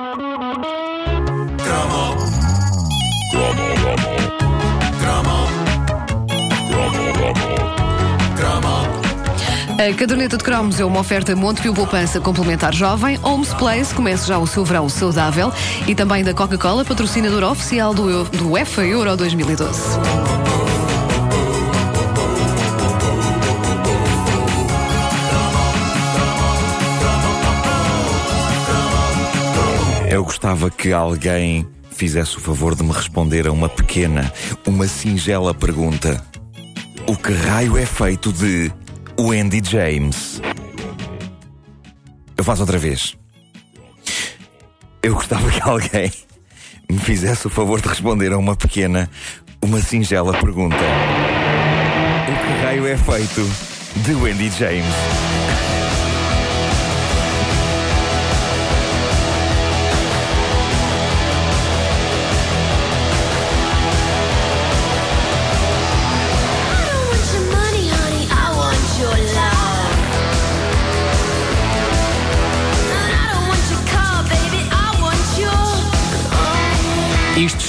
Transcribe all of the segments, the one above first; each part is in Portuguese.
A caderneta de cromos é uma oferta Montepio Poupança Complementar Jovem, Homes Place, começa já o seu verão saudável e também da Coca-Cola, patrocinadora oficial do, do UEFA Euro 2012. Eu gostava que alguém fizesse o favor de me responder a uma pequena, uma singela pergunta. O que raio é feito de Wendy James? Eu faço outra vez. Eu gostava que alguém me fizesse o favor de responder a uma pequena, uma singela pergunta. O que raio é feito de Wendy James?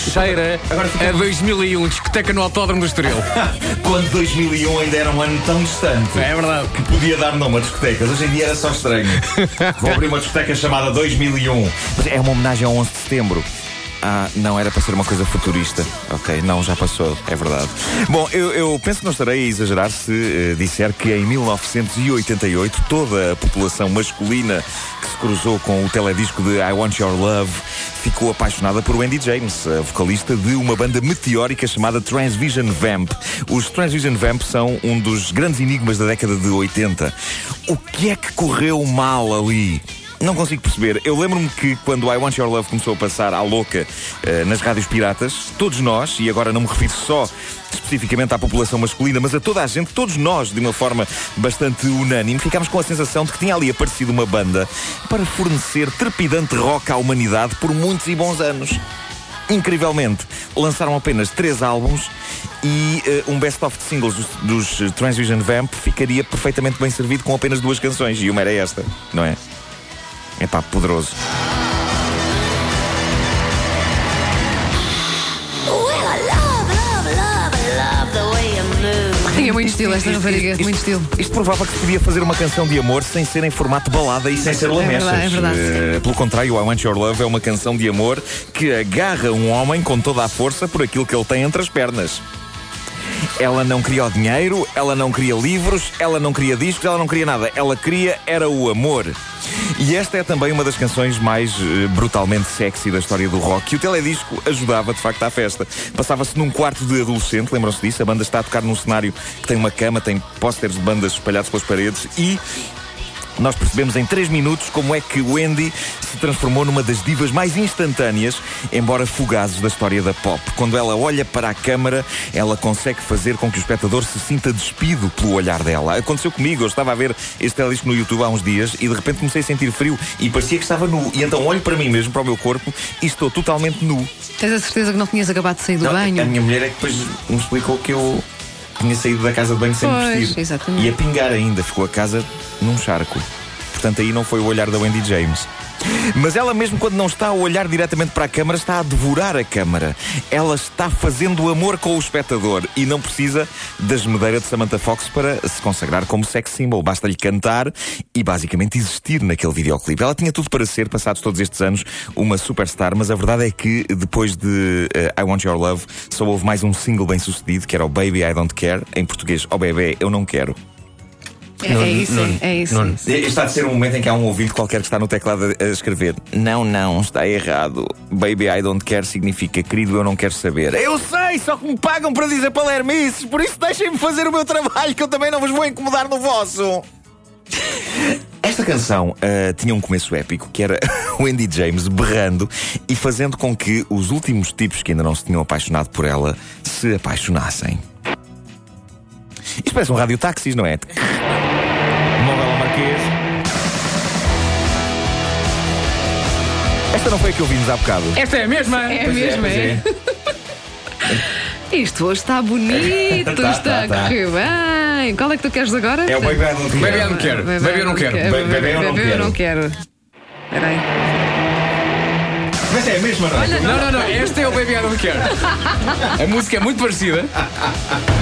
Cheira a 2001, discoteca no Autódromo do Estoril. Quando 2001 ainda era um ano tão distante. É verdade. que podia dar nome a discotecas. Hoje em dia era só estranho. Vou abrir uma discoteca chamada 2001. Mas é uma homenagem ao 11 de setembro. Ah, não, era para ser uma coisa futurista. Ok, não, já passou, é verdade. Bom, eu, eu penso que não estarei a exagerar se eh, disser que em 1988 toda a população masculina que se cruzou com o teledisco de I Want Your Love ficou apaixonada por Wendy James, a vocalista de uma banda meteórica chamada Transvision Vamp. Os Transvision Vamp são um dos grandes enigmas da década de 80. O que é que correu mal ali? Não consigo perceber. Eu lembro-me que quando I Want Your Love começou a passar à louca eh, nas rádios piratas, todos nós, e agora não me refiro só especificamente à população masculina, mas a toda a gente, todos nós, de uma forma bastante unânime, ficámos com a sensação de que tinha ali aparecido uma banda para fornecer trepidante rock à humanidade por muitos e bons anos. Incrivelmente, lançaram apenas três álbuns e eh, um best-of de singles dos, dos Transvision Vamp ficaria perfeitamente bem servido com apenas duas canções, e uma era esta, não é? É pá, poderoso. Tinha muito estilo esta rapariga, Isto- muito estilo. Isto provava que se podia fazer uma canção de amor sem ser em formato balada e sem ser lamechas. verdade, é verdade. Eh, pelo contrário, I Want Your Love é uma canção de amor que agarra um homem com toda a força por aquilo que ele tem entre as pernas. Ela não queria o dinheiro, ela não queria livros, ela não queria discos, ela não queria nada. Ela queria era o amor. E esta é também uma das canções mais eh, brutalmente sexy da história do rock. E o teledisco ajudava de facto à festa. Passava-se num quarto de adolescente, lembram-se disso? A banda está a tocar num cenário que tem uma cama, tem pósteres de bandas espalhados pelas paredes e nós percebemos em 3 minutos como é que Wendy se transformou numa das divas mais instantâneas, embora fugazes da história da pop. Quando ela olha para a câmara, ela consegue fazer com que o espectador se sinta despido pelo olhar dela. Aconteceu comigo, eu estava a ver este teledisco no YouTube há uns dias e de repente comecei a sentir frio e parecia que estava nu. E então olho para mim mesmo, para o meu corpo e estou totalmente nu. Tens a certeza que não tinhas acabado de sair do Não, banho? A minha mulher é que depois me explicou que eu tinha saído da casa de banho sem Pois, vestir. exatamente. E a pingar ainda, ficou a casa num charco. Portanto, aí não foi o olhar da Wendy James. Mas ela, mesmo quando não está a olhar diretamente para a câmara, está a devorar a câmara. Ela está fazendo amor com o espectador e não precisa da esmedeira de Samantha Fox para se consagrar como sex symbol. Basta-lhe cantar e basicamente existir naquele videoclipe. Ela tinha tudo para ser, passados todos estes anos, uma superstar, mas a verdade é que depois de eh, I Want Your Love só houve mais um single bem sucedido, que era o Baby I Don't Care, em português, oh bebê, eu não quero. É, é isso, é isso. Nuno. isso. Está a ser um momento em que há um ouvinte qualquer que está no teclado a, escrever Não, não, está errado Baby I don't care significa Querido, eu não quero saber Eu sei, só que me pagam para dizer palermices Por isso deixem-me fazer o meu trabalho Que eu também não vos vou incomodar no vosso Esta canção ah, tinha um começo épico Que era Wendy James berrando E fazendo com que os últimos tipos Que ainda não se tinham apaixonado por ela Se apaixonassem Isto parece um rádio-táxis, não é? Esta não foi a que ouvimos há bocado. Esta é a mesma! É Pois mesmo, pois é? Isto hoje está bonito, Tá, está tá, tá. a correr bem. Qual é que tu queres agora? É o Baby I Don't Care. Baby, eu não quero. Baby, eu não quero. Bebê, eu não Bebê, eu quero. não quero. Espera aí. Mas é a mesma, não é? Não, não, não. Este é o Baby I Don't Care. A música é muito parecida,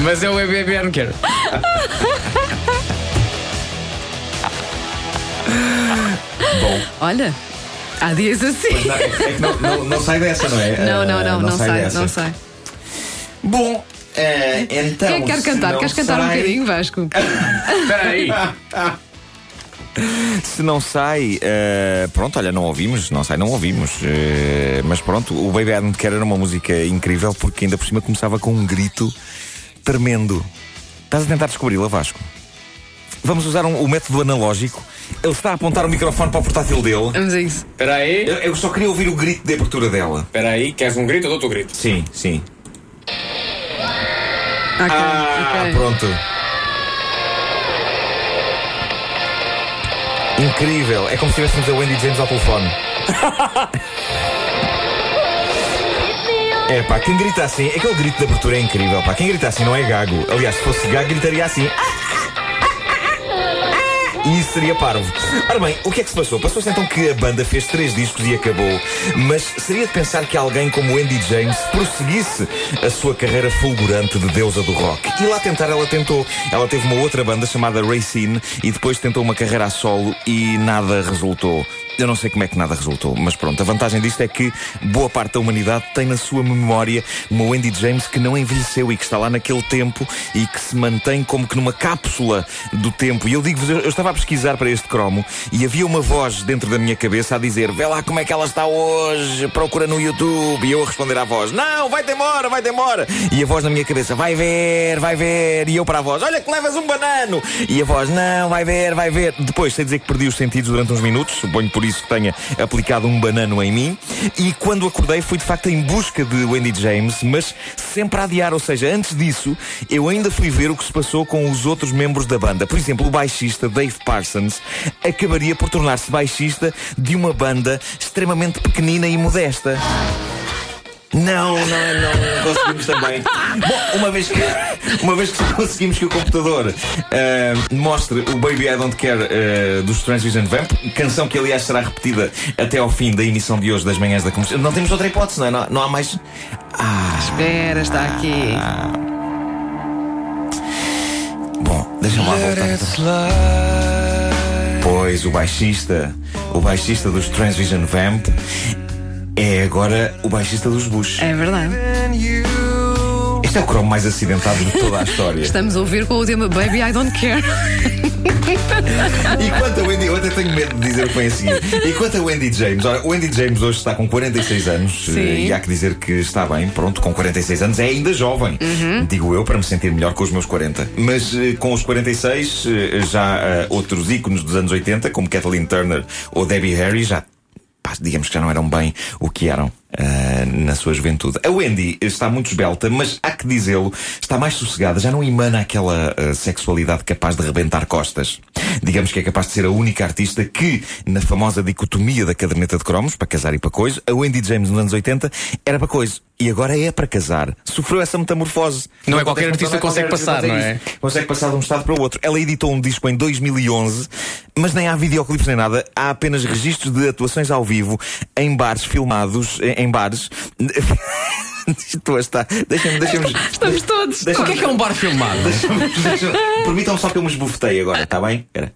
mas é o Baby I Don't Care. Olha, há dias assim. Não, é que não, não- não sai dessa, não é? Não, não, Ah, não, não, sai, dessa. não sai. Bom, eh, então. Quem quer cantar? não Queres cantar um sai- bocadinho, Vasco? Espera aí. Se não sai, eh, pronto, olha, não ouvimos, não sai, não ouvimos. Eh, mas pronto, o Baby I Don't Care era uma música incrível porque ainda por cima começava com um grito tremendo. Estás a tentar descobri-la, Vasco? Vamos usar um- o método analógico. Ele está a apontar o microfone para o portátil dele. Vamos a isso. Espera aí. Eu, eu só queria ouvir o grito de abertura dela. Espera aí. Queres um grito? Eu dou-te o grito. Sim, sim. Ok, Ah, ok. pronto. Incrível. É como se estivéssemos a Wendy James ao telefone. É pá, quem grita assim, aquele grito de abertura é incrível, pá. Quem grita assim não é gago. Aliás, se fosse gago, gritaria assim. E isso seria parvo. Ora bem, o que é que se passou? Passou-se então que a banda fez três discos e acabou. Mas seria de pensar que alguém como Andy James prosseguisse a sua carreira fulgurante de deusa do rock. E lá tentar, ela tentou. Ela teve uma outra banda chamada Racine e depois tentou uma carreira a solo e nada resultou. Eu não sei como é que nada resultou, mas pronto, a vantagem disto é que boa parte da humanidade tem na sua memória uma Wendy James que não envelheceu e que está lá naquele tempo e que se mantém como que numa cápsula do tempo. E eu digo-vos, eu eu estava a pesquisar para este cromo e havia uma voz dentro da minha cabeça a dizer: Vê lá como é que ela está hoje, procura no YouTube. E eu a responder à voz: Não, vai-te embora, vai-te embora. E a voz na minha cabeça: Vai ver, vai ver. E eu para a voz: Olha que levas um banano. E a voz: Não, vai ver, vai ver. Depois, sei dizer que perdi os sentidos durante uns minutos, suponho por isso que tenha aplicado um banano em mim. E quando acordei, fui de facto em busca de Wendy James, mas sempre a adiar. Ou seja, antes disso, eu ainda fui ver o que se passou com os outros membros da banda. Por exemplo, o baixista Dave Parsons acabaria por tornar-se baixista de uma banda extremamente pequenina e modesta. Não, não, não conseguimos também. Bom, uma vez que, uma vez que conseguimos que o computador ah, mostre o Baby I Don't Care ah, dos Transvision Vamp, canção que aliás será repetida até ao fim da emissão de hoje das manhãs da comercial. Não temos outra hipótese, não é? Não, não há mais. Ah, Espera, está aqui. bom, deixa-me lá voltar. então. Pois, o baixista, o baixista dos Transvision Vamp é agora o baixista dos Bush. É verdade. Este é o cromo mais acidentado de toda a história. Estamos a ouvir com o tema Baby I Don't Care. E quanto a Wendy, eu até tenho medo de dizer o que vem a seguir. E quanto a Wendy James, ora, o Wendy James hoje está com 46 anos Sim. eh, e há que dizer que está bem, pronto, com 46 anos é ainda jovem, Uhum. digo eu, para me sentir melhor com os meus 40. Mas eh, com os 46, eh, já eh, outros ícones dos anos 80, como Kathleen Turner ou Debbie Harry, já pá, digamos que já não eram bem o que eram ah, na sua juventude. A Wendy está muito esbelta, mas há que dizê-lo, está mais sossegada, já não emana aquela ah, sexualidade capaz de rebentar costas. Digamos que é capaz de ser a única artista que, na famosa dicotomia da caderneta de cromos, para casar e para coisa, a Wendy James nos anos 80 era para coisa. E agora é para casar. Sofreu essa metamorfose. Não é qualquer artista que consegue passar, não é? isso consegue passar de um estado para o outro. Ela editou um disco em 2011, mas nem há videoclipes nem nada. Há apenas registros de atuações ao vivo em bares filmados, em bares. Estou a estar. Deixa-me, deixa-me. Estamos todos. O que é que é um bar filmado? deixa-me- deixa-me- Permitam-me só que eu me esbofetei agora, está bem? Espera.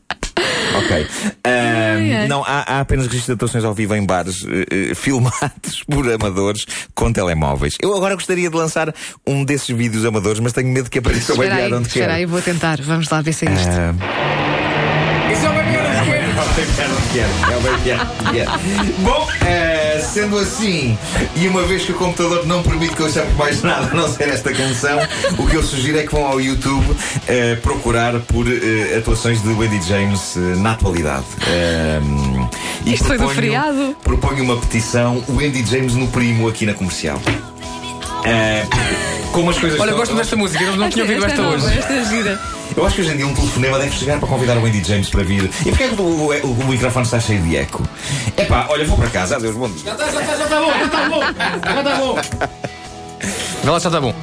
Ok. Ahm, ai. Não, há, há apenas registros de atuações ao vivo em bares eh, eh, filmados por amadores com telemóveis. Eu agora gostaria de lançar um desses vídeos amadores, mas tenho medo que apareça o Espera aí, Don't espera Care. aí, vou tentar. Vamos lá ver se é isto. Ah, Isso é o Baby I Don't Care. É o Baby I Don't Care. É sendo assim, e uma vez que o computador não permite que eu chame mais nada a não ser esta canção, o que eu sugiro é que vão ao YouTube eh, procurar por eh, atuações de Wendy James eh, na atualidade. Ehm, e Isto foi do feriado. Proponho uma petição Wendy James no primo aqui na comercial. Eh, como as coisas Olha, gosto desta música, eu não tinha ouvido esta é hoje. Esta é gira. eu acho que hoje em dia um telefonema deve chegar para convidar o Wendy James para vir. E porquê é que o, o- o- microfone está cheio de eco? Epá, olha, vou para casa. Adeus, bom dia. Já está, já está, já está bom, já está bom. Já está bom. Vê lá, já está bom.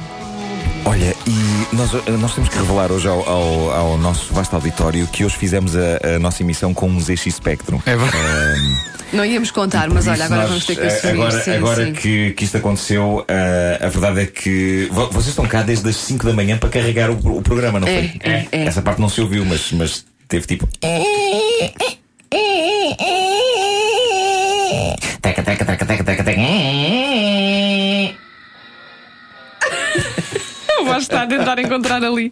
Olha, e nós, nós temos que revelar hoje ao, ao- ao nosso vasto auditório que hoje fizemos a, a nossa emissão com um ZX Spectrum. É verdade. Não íamos contar, mas olha, agora nós, vamos ter que eh, assumir. Agora, sim, agora sim. Que, que isto aconteceu, eh, a verdade é que vo- vocês estão cá desde as 5 da manhã para carregar o, o programa, não É, foi? é, é. Essa parte não se ouviu, mas, mas teve tipo. Teca, teca, teca, teca, teca, teca. Estar a tentar encontrar ali.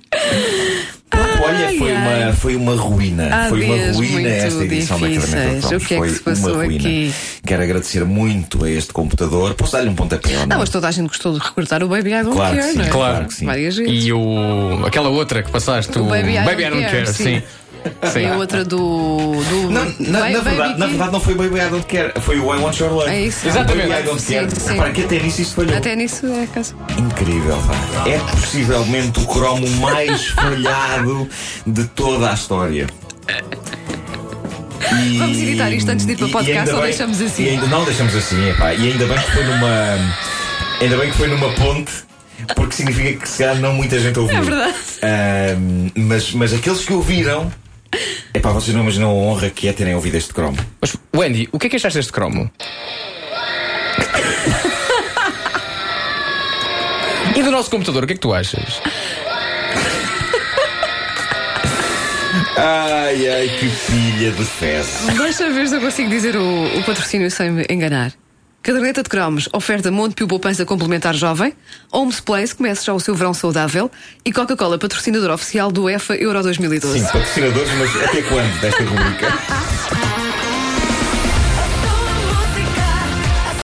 Olha, foi ai. uma, foi uma ruína. Há foi uma ruína esta edição da difíceis. Caderneta de O que é que Foi se passou uma ruína. aqui? Quero agradecer muito a este computador. Posso dar-lhe um pontapé não? Não, mas toda a gente gostou de recrutar o Baby I Don't Claro que Care, sim, não é? claro. Claro. que sim. Várias vezes. E o. aquela outra que passaste, o, Baby I Don't I Don't Care, Care, sim. sim. Sim. E a outra do. do Não, na, Ba- na Baby verdade, na verdade não foi Baby I Don't Care, foi o I Want Your Love. É isso. Exatamente. O Baby I Don't Sim, Care. sim. Repara que até nisso isto falhou. Até nisso é caso. Incrível, pá. É possivelmente o cromo mais falhado de toda a história. E- Vamos editar isto antes de ir para o podcast ou bem- deixamos assim? e ainda, não deixamos assim, epá. E ainda bem que foi numa. Ainda bem que foi numa ponte. Porque significa que se calhar não muita gente ouviu. É verdade. Mas, mas aqueles que ouviram. Epá, vocês não imaginam a honra que é terem ouvido este cromo. Mas, Wendy, o que é que achaste deste cromo? e do nosso computador, o que é que tu achas? Ai, ai, que pilha de fezes. Deixa ver se eu consigo dizer o, o patrocínio sem me enganar. Caderneta de cromos, oferta Montepio Poupança Complementar Jovem, Homes Place, comece já o seu verão saudável e Coca-Cola, patrocinador oficial do EFA Euro 2012. Sim, patrocinadores, mas até quando desta rubrica?